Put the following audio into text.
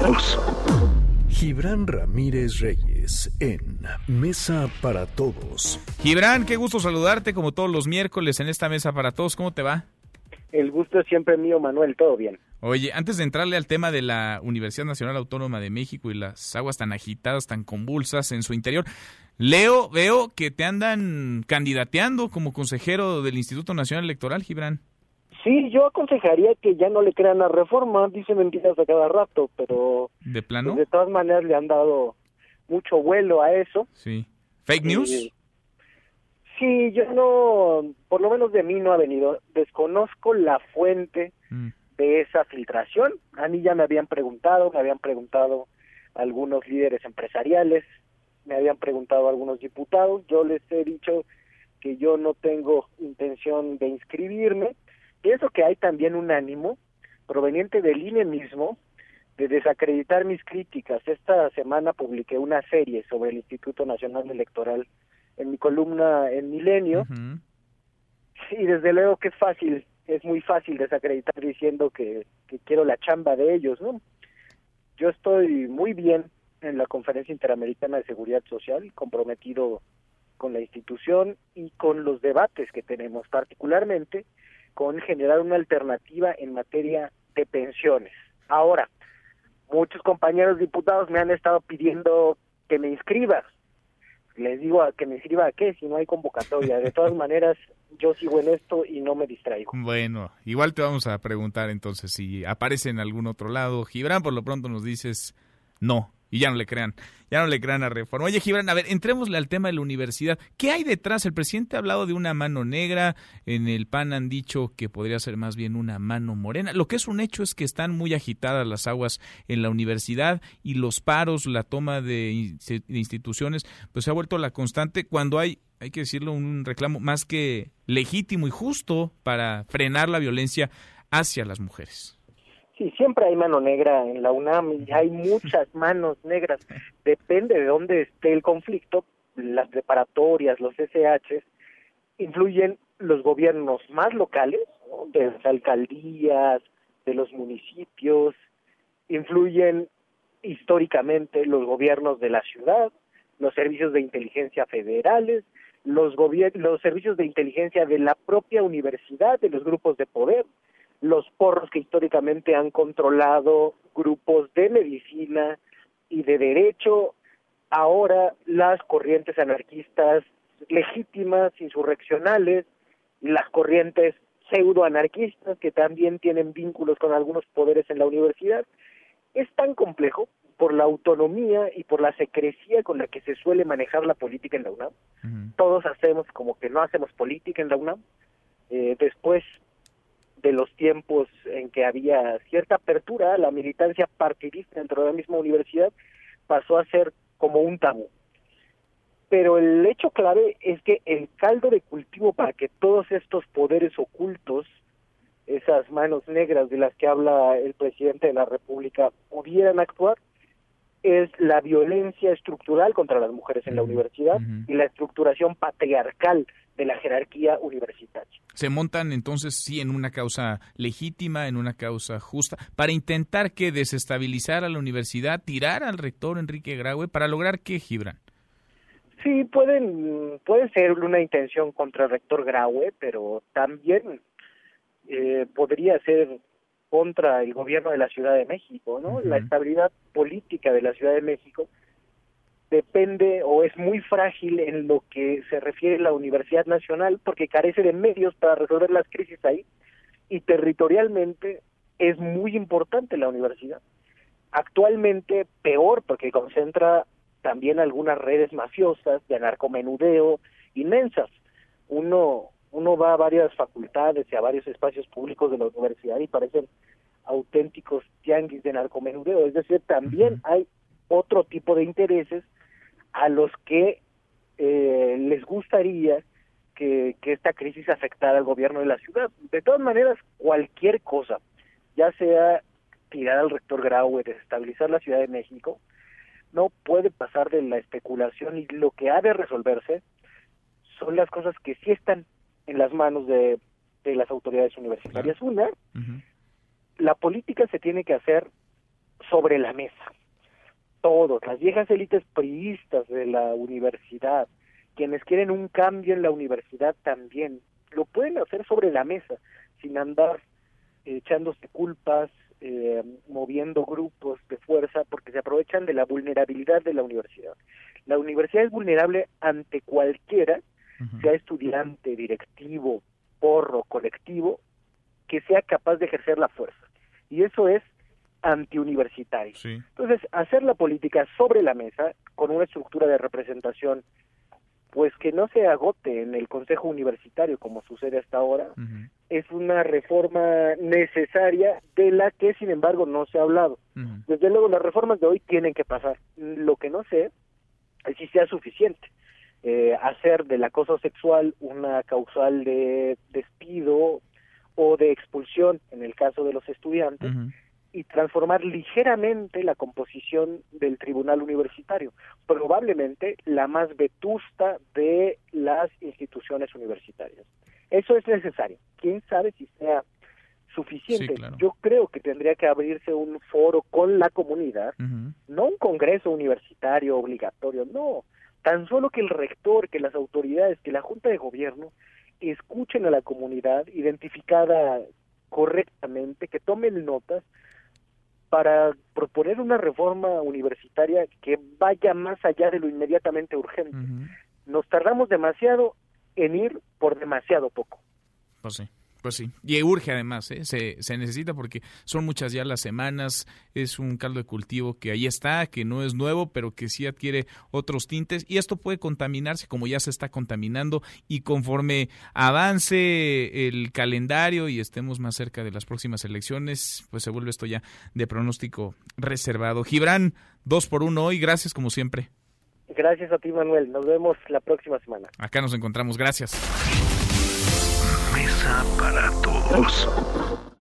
todos. Gibran Ramírez Reyes en Mesa para Todos. Gibran, qué gusto saludarte como todos los miércoles en esta Mesa para Todos. ¿Cómo te va? El gusto es siempre mío, Manuel. Todo bien. Oye, antes de entrarle al tema de la Universidad Nacional Autónoma de México y las aguas tan agitadas, tan convulsas en su interior, Leo, veo que te andan candidateando como consejero del Instituto Nacional Electoral, Gibran. Sí, yo aconsejaría que ya no le crean la reforma, dice mentiras a cada rato, pero... ¿De plano? pues, de todas maneras le han dado mucho vuelo a eso. Sí. ¿Fake news? Eh, sí, yo no, por lo menos de mí no ha venido. Desconozco la fuente Mm. de esa filtración. A mí ya me habían preguntado, me habían preguntado algunos líderes empresariales, me habían preguntado algunos diputados. Yo les he dicho que yo no tengo intención de inscribirme. Pienso que hay también un ánimo proveniente del INE mismo de desacreditar mis críticas. Esta semana publiqué una serie sobre el Instituto Nacional Electoral en mi columna en Milenio y desde luego que es fácil, es muy fácil desacreditar diciendo que, que quiero la chamba de ellos, ¿no? Yo estoy muy bien en la Conferencia Interamericana de Seguridad Social, comprometido con la institución y con los debates que tenemos, particularmente con generar una alternativa en materia de pensiones. Ahora, muchos compañeros diputados me han estado pidiendo que me inscriba. Les digo a que me inscriba a qué si no hay convocatoria. De todas maneras, yo sigo en esto y no me distraigo. Bueno, igual te vamos a preguntar entonces si aparece en algún otro lado. Gibran, por lo pronto nos dices no. Y ya no le crean, ya no le crean a Reforma. Oye, Gibran, a ver, entrémosle al tema de la universidad. ¿Qué hay detrás? El presidente ha hablado de una mano negra, en el PAN han dicho que podría ser más bien una mano morena. Lo que es un hecho es que están muy agitadas las aguas en la universidad y los paros, la toma de, in- de instituciones, pues se ha vuelto la constante cuando hay, hay que decirlo, un reclamo más que legítimo y justo para frenar la violencia hacia las mujeres. Sí, siempre hay mano negra en la UNAM y hay muchas manos negras. Depende de dónde esté el conflicto, las preparatorias, los SH, influyen los gobiernos más locales, ¿no? de las alcaldías, de los municipios, influyen históricamente los gobiernos de la ciudad, los servicios de inteligencia federales, los, los servicios de inteligencia de la propia universidad, de los grupos de poder, los porros que históricamente han controlado grupos de medicina y de derecho, ahora las corrientes anarquistas legítimas, insurreccionales, y las corrientes pseudoanarquistas que también tienen vínculos con algunos poderes en la universidad. Es tan complejo por la autonomía y por la secrecía con la que se suele manejar la política en la UNAM. Todos hacemos como que no hacemos política en la UNAM. Eh, después de los tiempos en que había cierta apertura, la militancia partidista dentro de la misma universidad pasó a ser como un tabú. Pero el hecho clave es que el caldo de cultivo para que todos estos poderes ocultos, esas manos negras de las que habla el presidente de la República, pudieran actuar, es la violencia estructural contra las mujeres en la universidad y la estructuración patriarcal de la jerarquía universitaria. Se montan entonces sí en una causa legítima, en una causa justa, para intentar que desestabilizar a la universidad, tirar al rector Enrique Graue, para lograr que Gibran. Sí, pueden, puede ser una intención contra el rector Graue, pero también eh, podría ser contra el gobierno de la Ciudad de México, ¿no? La estabilidad política de la Ciudad de México depende o es muy frágil en lo que se refiere a la Universidad Nacional porque carece de medios para resolver las crisis ahí y territorialmente es muy importante la universidad. Actualmente peor porque concentra también algunas redes mafiosas de narcomenudeo inmensas. Uno uno va a varias facultades y a varios espacios públicos de la universidad y parecen auténticos tianguis de narcomenudeo. Es decir, también hay otro tipo de intereses a los que eh, les gustaría que, que esta crisis afectara al gobierno de la ciudad. De todas maneras, cualquier cosa, ya sea tirar al rector Graue, desestabilizar la Ciudad de México, no puede pasar de la especulación y lo que ha de resolverse son las cosas que sí están en las manos de, de las autoridades universitarias. Una, la política se tiene que hacer sobre la mesa. Todos, las viejas élites priistas de la universidad, quienes quieren un cambio en la universidad también, lo pueden hacer sobre la mesa, sin andar echándose culpas, eh, moviendo grupos de fuerza, porque se aprovechan de la vulnerabilidad de la universidad. La universidad es vulnerable ante cualquiera, sea estudiante, directivo, porro, colectivo, que sea capaz de ejercer la fuerza. Y eso es antiuniversitario. Entonces, hacer la política sobre la mesa, con una estructura de representación pues que no se agote en el Consejo Universitario como sucede hasta ahora, es una reforma necesaria de la que sin embargo no se ha hablado. Desde luego las reformas de hoy tienen que pasar. Lo que no sé es si sea suficiente. Eh, hacer del acoso sexual una causal de despido o de expulsión en el caso de los estudiantes y transformar ligeramente la composición del tribunal universitario, probablemente la más vetusta de las instituciones universitarias. Eso es necesario. ¿Quién sabe si sea suficiente? Yo creo que tendría que abrirse un foro con la comunidad, no un congreso universitario obligatorio, no, tan solo que el rector, que las autoridades, que la Junta de Gobierno escuchen a la comunidad identificada correctamente, que tomen notas para proponer una reforma universitaria que vaya más allá de lo inmediatamente urgente. Nos tardamos demasiado en ir por demasiado poco. Pues sí. Pues sí, y urge además, ¿eh? se, se, necesita porque son muchas ya las semanas, es un caldo de cultivo que ahí está, que no es nuevo, pero que sí adquiere otros tintes y esto puede contaminarse como ya se está contaminando y conforme avance el calendario y estemos más cerca de las próximas elecciones, pues se vuelve esto ya de pronóstico reservado. Gibran, dos por uno hoy, gracias como siempre. Gracias a ti Manuel, nos vemos la próxima semana. Acá nos encontramos, gracias para todos.